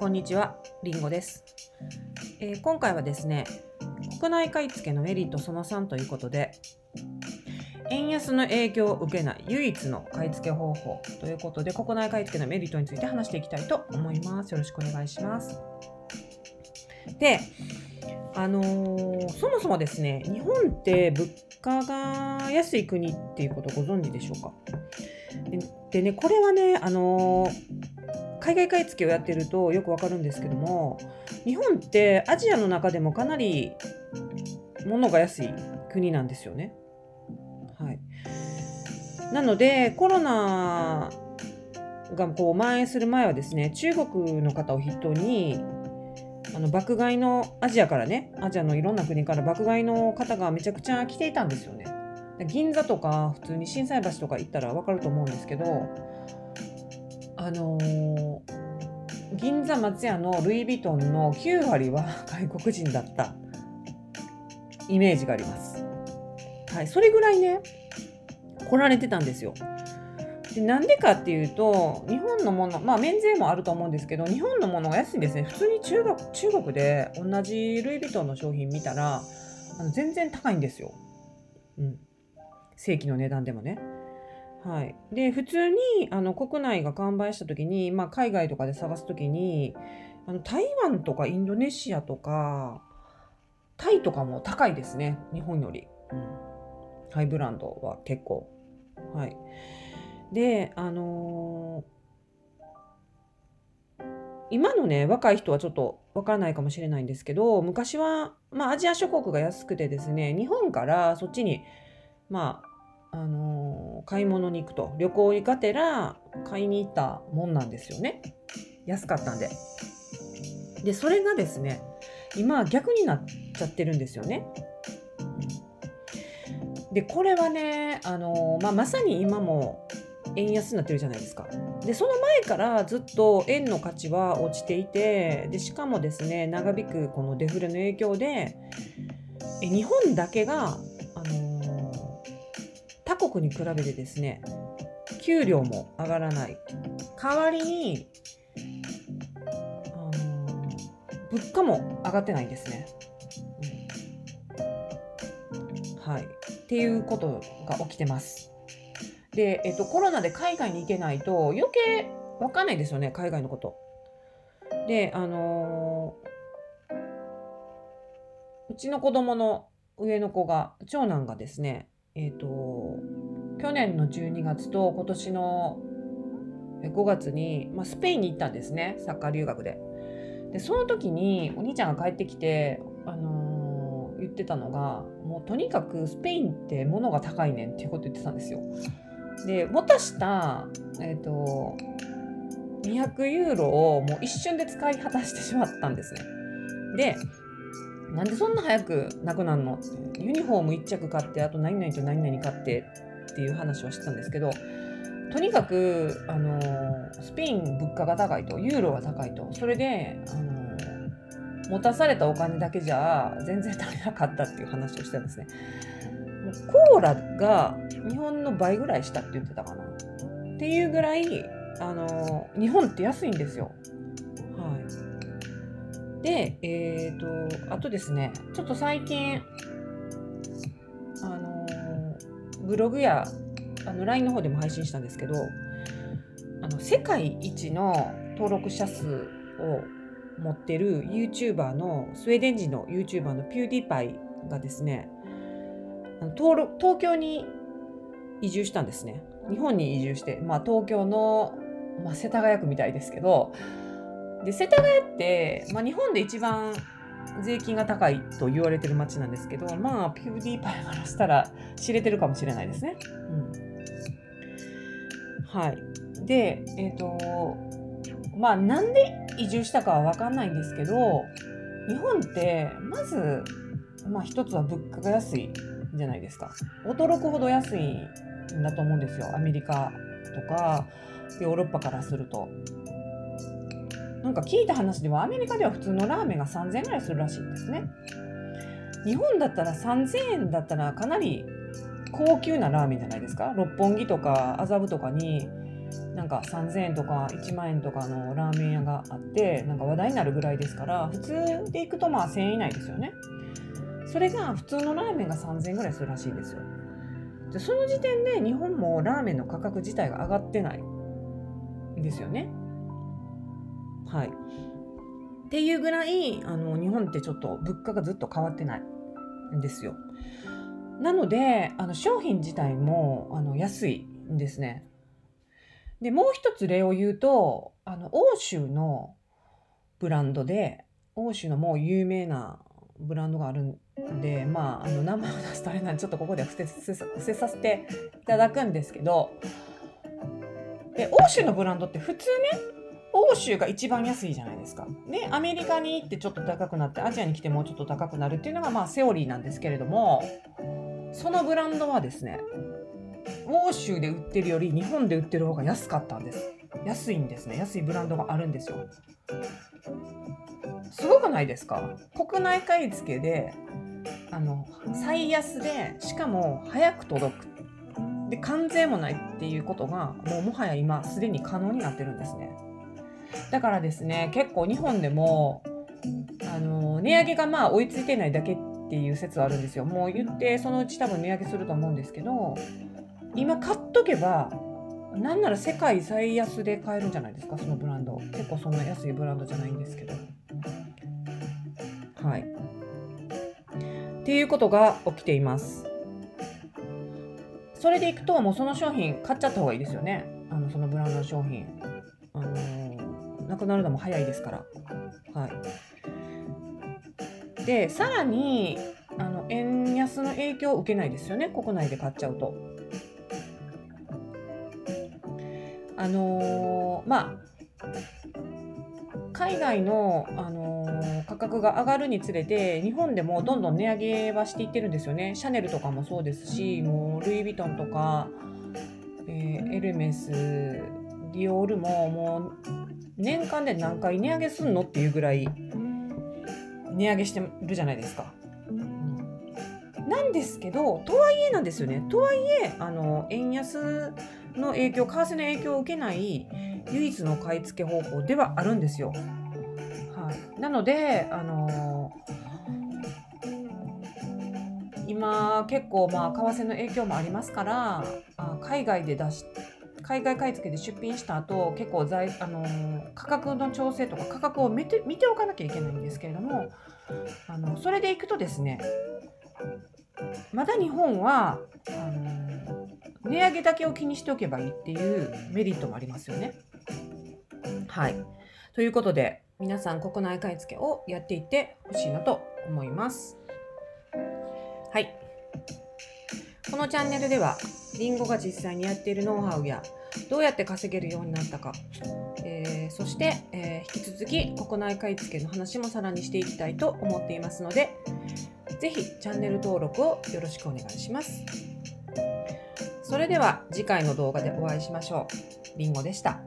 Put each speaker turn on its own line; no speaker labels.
こんにちは、りんごです、えー今回はですね、国内買い付けのメリットその3ということで、円安の影響を受けない唯一の買い付け方法ということで、国内買い付けのメリットについて話していきたいと思います。よろしくお願いします。で、あのーそもそもですね、日本って物価が安い国っていうことご存知でしょうか？ででね、これはね、あのー海外買い付けをやってるとよくわかるんですけども日本ってアジアの中でもかなり物が安い国なんですよね。はい、なのでコロナがこう蔓延する前はですね中国の方を筆頭にあの爆買いのアジアからねアジアのいろんな国から爆買いの方がめちゃくちゃ来ていたんですよね。銀座とか普通に心斎橋とか行ったらわかると思うんですけどあのー銀座松屋のルイ・ヴィトンの9割は外国人だったイメージがあります。はい、それぐらいね来られてたんですよ。でなんでかっていうと日本のものまあ免税もあると思うんですけど日本のものが安いんですね普通に中国中国で同じルイ・ヴィトンの商品見たらあの全然高いんですよ。うん、正規の値段でもね。はい、で普通にあの国内が完売した時に、まあ、海外とかで探す時にあの台湾とかインドネシアとかタイとかも高いですね。日本より、うん、ハイブランドは結構。はい。であのー今のね若い人はちょっとわからないかもしれないんですけど昔は、まあ、アジア諸国が安くてですね日本からそっちにまああの買い物に行くと。旅行にがてら買いに行ったもんなんですよね。安かったんで。でそれがですね今逆になっちゃってるんですよね。でこれはね、あのまあ、まさに今も円安になってるじゃないですか。でその前からずっと円の価値は落ちていてでしかもですね長引くこのデフレの影響でえ日本だけが、国に比べてですね給料も上がらない代わりに、あの物価も上がってないんですね。うんはい、っていうことが起きてます。で、えっと、コロナで海外に行けないと余計わかんないですよね海外のこと。であのーうちの子供の上の子が長男がですねえっ、と去年の12月と今年の5月に、まあ、スペインに行ったんですねサッカー留学で。でその時にお兄ちゃんが帰ってきて、あのー言ってたのがもうとにかくスペインって物が高いねんっていうこと言ってたんですよ。で渡した、えー、と200ユーロをもう一瞬で使い果たしてしまったんですね。でなんでそんな早くなくなるの？ってユニフォーム1着買ってあと何々と何々買ってっていう話をしてたんですけどとにかく、あのスペイン物価が高いとユーロが高いとそれで、あの持たされたお金だけじゃ全然足りなかったっていう話をしてたんですね。もうコーラが日本の倍ぐらいしたって言ってたかな。っていうぐらい、あの日本って安いんですよ。で、えっ、と、あとですね、ちょっと最近、あのブログやあの LINE の方でも配信したんですけど、あの世界一の登録者数を持ってる YouTuber のスウェーデン人の YouTuber のピューディパイがですね東京に移住したんですね。日本に移住して、まあ、東京の、まあ、世田谷区みたいですけどで世田谷って、まあ、日本で一番税金が高いと言われてる街なんですけどまあピューディーパイからしたら知れてるかもしれないですね。うん、はい。でえっ、とまあなんで移住したかは分かんないんですけど日本ってまず、まあ、一つは物価が安いじゃないですか。驚くほど安いんだと思うんですよ。アメリカとかヨーロッパからすると。なんか聞いた話ではアメリカでは普通のラーメンが3000円ぐらいするらしいんですね。日本だったら3000円だったらかなり高級なラーメンじゃないですか。六本木とか麻布とかになんか3000円とか1万円とかのラーメン屋があってなんか話題になるぐらいですから普通で行くとまあ1000円以内ですよね。それが普通のラーメンが3000円ぐらいするらしいんですよ。でその時点で日本もラーメンの価格自体が上がってないんですよね。はい。っていうぐらいあの日本ってちょっと物価がずっと変わってないんですよ。なのであの商品自体もあの安いんですね。でもう一つ例を言うとあの欧州のブランドで欧州のもう有名なブランドがあるんでまああの名前を出すとあれなんでちょっとここで伏せ伏せさせていただくんですけどで欧州のブランドって普通ね欧州が一番安いじゃないですか。ね、アメリカに行ってちょっと高くなってアジアに来てもうちょっと高くなるっていうのがまあセオリーなんですけれどもそのブランドはですね欧州で売ってるより日本で売ってる方が安かったんです。安いんですね。安いブランドがあるんですよ。すごくないですか？国内買い付けであの最安でしかも早く届く。で関税もないっていうことがもうもはや今すでに可能になってるんですね。だからですね結構日本でもあの値上げがまあ追いついてないだけっていう説はあるんですよ。もう言ってそのうち多分値上げすると思うんですけど今買っとけばなんなら世界最安で買えるんじゃないですかそのブランド。結構そんな安いブランドじゃないんですけど。はい。っていうことが起きています。それでいくともうその商品買っちゃった方がいいですよね。あのそのブランドの商品。あの、なくなるのも早いですから。はい。でさらにあの円安の影響を受けないですよね。国内で買っちゃうと。あのー、まあ海外の、あのー、価格が上がるにつれて日本でもどんどん値上げはしていってるんですよね。シャネルとかもそうですしもうルイ・ヴィトンとか、えー、エルメスディオールももう年間で何回値上げすんのっていうぐらい値上げしてるじゃないですか。なんですけどとはいえなんですよねとはいえあの円安の影響為替の影響を受けない唯一の買い付け方法ではあるんですよ。はい、なのであの今結構まあ為替の影響もありますからあ海外で出し海外買い付けで出品した後結構在、あの価格の調整とか価格を見て見ておかなきゃいけないんですけれどもあのそれでいくとですねまだ日本はあの値上げだけを気にしておけばいいっていうメリットもありますよね。はい。ということで皆さん国内買い付けをやっていってほしいなと思います。はい。このチャンネルではりんごが実際にやっているノウハウやどうやって稼げるようになったか、えー、そして、えー、引き続き国内買い付けの話もさらにしていきたいと思っていますので是非チャンネル登録をよろしくお願いします。それでは次回の動画でお会いしましょう。りんごでした。